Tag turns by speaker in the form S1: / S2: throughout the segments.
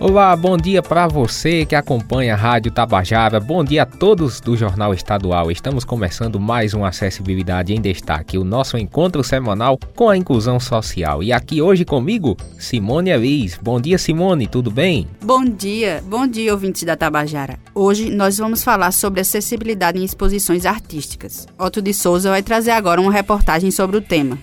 S1: Olá, bom dia para você que acompanha a Rádio Tabajara. Bom dia a todos do Jornal Estadual. Estamos começando mais um Acessibilidade em Destaque, o nosso encontro semanal com a inclusão social. E aqui hoje comigo, Simone Elis. Bom dia, Simone, tudo bem?
S2: Bom dia, bom dia, ouvintes da Tabajara. Hoje nós vamos falar sobre acessibilidade em exposições artísticas. Otto de Souza vai trazer agora uma reportagem sobre o tema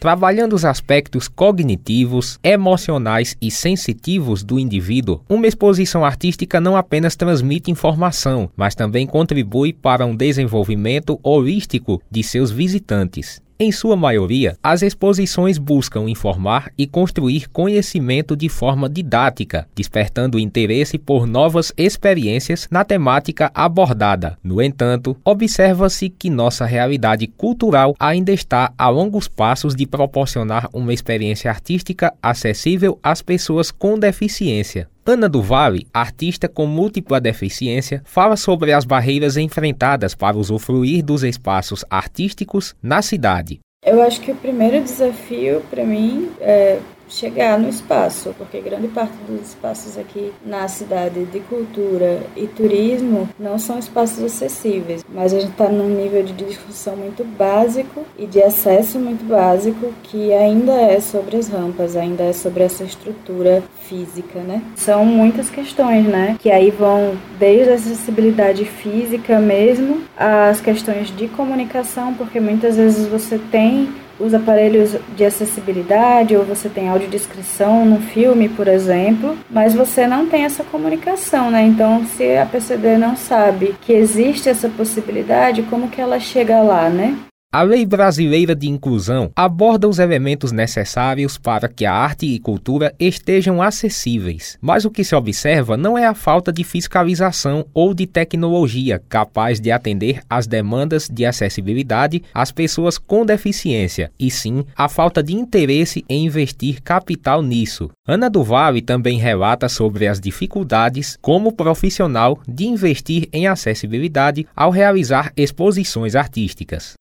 S1: trabalhando os aspectos cognitivos, emocionais e sensitivos do indivíduo, uma exposição artística não apenas transmite informação, mas também contribui para um desenvolvimento holístico de seus visitantes. Em sua maioria, as exposições buscam informar e construir conhecimento de forma didática, despertando interesse por novas experiências na temática abordada. No entanto, observa-se que nossa realidade cultural ainda está a longos passos de proporcionar uma experiência artística acessível às pessoas com deficiência. Ana do Vale, artista com múltipla deficiência, fala sobre as barreiras enfrentadas para usufruir dos espaços artísticos na cidade.
S3: Eu acho que o primeiro desafio para mim é chegar no espaço, porque grande parte dos espaços aqui na cidade de cultura e turismo não são espaços acessíveis, mas a gente está num nível de discussão muito básico e de acesso muito básico que ainda é sobre as rampas, ainda é sobre essa estrutura física, né? São muitas questões, né? Que aí vão desde a acessibilidade física mesmo, às questões de comunicação, porque muitas vezes você tem os aparelhos de acessibilidade ou você tem audiodescrição no filme, por exemplo, mas você não tem essa comunicação, né? Então, se a PCD não sabe que existe essa possibilidade, como que ela chega lá, né?
S1: A Lei Brasileira de Inclusão aborda os elementos necessários para que a arte e cultura estejam acessíveis, mas o que se observa não é a falta de fiscalização ou de tecnologia capaz de atender às demandas de acessibilidade às pessoas com deficiência, e sim a falta de interesse em investir capital nisso. Ana do Vale também relata sobre as dificuldades como profissional de investir em acessibilidade ao realizar exposições artísticas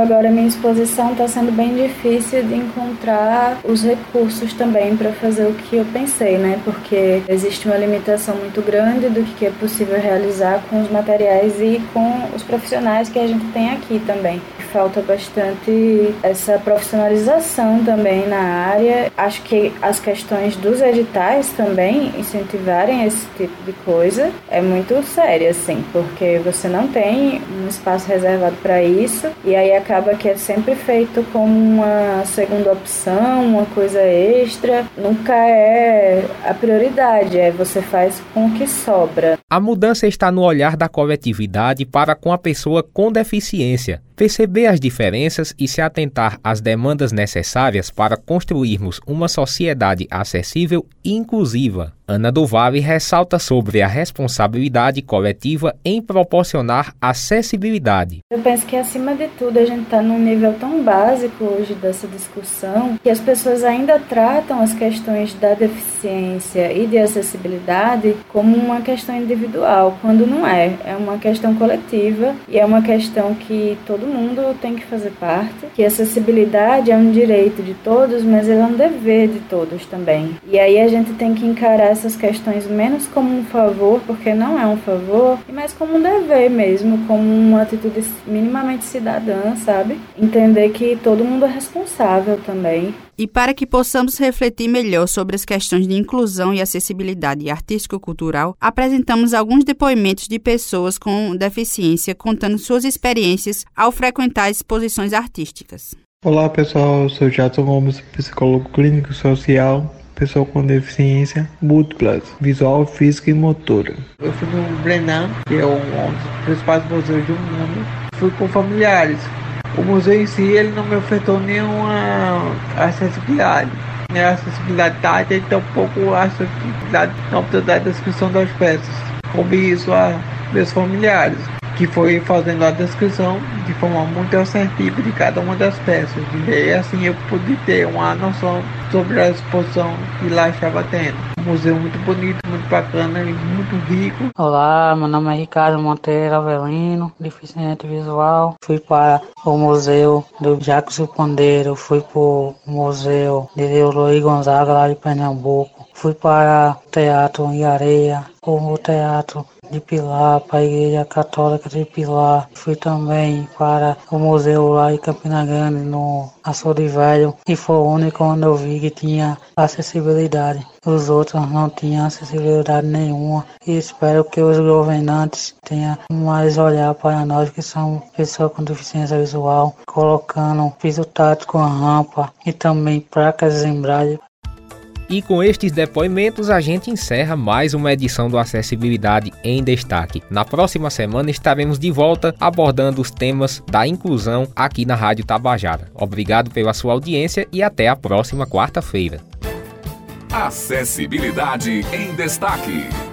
S3: agora minha exposição, está sendo bem difícil de encontrar os recursos também para fazer o que eu pensei, né? Porque existe uma limitação muito grande do que é possível realizar com os materiais e com os profissionais que a gente tem aqui também. Falta bastante essa profissionalização também na área. Acho que as questões dos editais também incentivarem esse tipo de coisa é muito séria, assim, porque você não tem um espaço reservado para isso e aí acaba que é sempre feito como uma segunda opção, uma coisa extra. Nunca é a prioridade, é você faz com o que sobra.
S1: A mudança está no olhar da coletividade para com a pessoa com deficiência. Perceber as diferenças e se atentar às demandas necessárias para construirmos uma sociedade acessível inclusiva. Ana do Vale ressalta sobre a responsabilidade coletiva em proporcionar acessibilidade.
S3: Eu penso que, acima de tudo, a gente está num nível tão básico hoje dessa discussão que as pessoas ainda tratam as questões da deficiência e de acessibilidade como uma questão individual, quando não é. É uma questão coletiva e é uma questão que todo mundo tem que fazer parte, que acessibilidade é um direito de todos, mas é um dever de todos também. E aí a gente tem que encarar essas questões menos como um favor, porque não é um favor, e mais como um dever mesmo, como uma atitude minimamente cidadã, sabe? Entender que todo mundo é responsável também.
S2: E para que possamos refletir melhor sobre as questões de inclusão e acessibilidade artístico-cultural, apresentamos alguns depoimentos de pessoas com deficiência contando suas experiências ao frequentar exposições artísticas.
S4: Olá pessoal, eu sou Jadson Gomes, psicólogo clínico social pessoa com deficiência múltiplas, visual, física e motora. Eu fui no Brenan, que é um dos principais museus do mundo. Fui com familiares. O museu em si ele não me ofertou nenhuma acessibilidade. A acessibilidade tática e tampouco a acessibilidade na oportunidade da descrição das peças. Coube isso a meus familiares. que foi fazendo a descrição de forma muito assertiva de cada uma das peças. E assim eu pude ter uma noção sobre a exposição que lá estava tendo. Um museu muito bonito, muito bacana e muito rico.
S5: Olá, meu nome é Ricardo Monteiro Avelino, deficiente visual. Fui para o museu do Jacques Pandeiro, fui para o museu de Luiz Gonzaga lá de Pernambuco. Fui para o Teatro em Areia, o Teatro de Pilar, para a Igreja Católica de Pilar. Fui também para o museu lá em Campina Grande, no Açude Velho, e foi o único onde eu vi que tinha acessibilidade. Os outros não tinham acessibilidade nenhuma e espero que os governantes tenham mais olhar para nós que somos pessoas com deficiência visual, colocando piso tático, rampa e também placas de embragem
S1: e com estes depoimentos a gente encerra mais uma edição do Acessibilidade em Destaque. Na próxima semana estaremos de volta abordando os temas da inclusão aqui na Rádio Tabajara. Obrigado pela sua audiência e até a próxima quarta-feira.
S6: Acessibilidade em Destaque.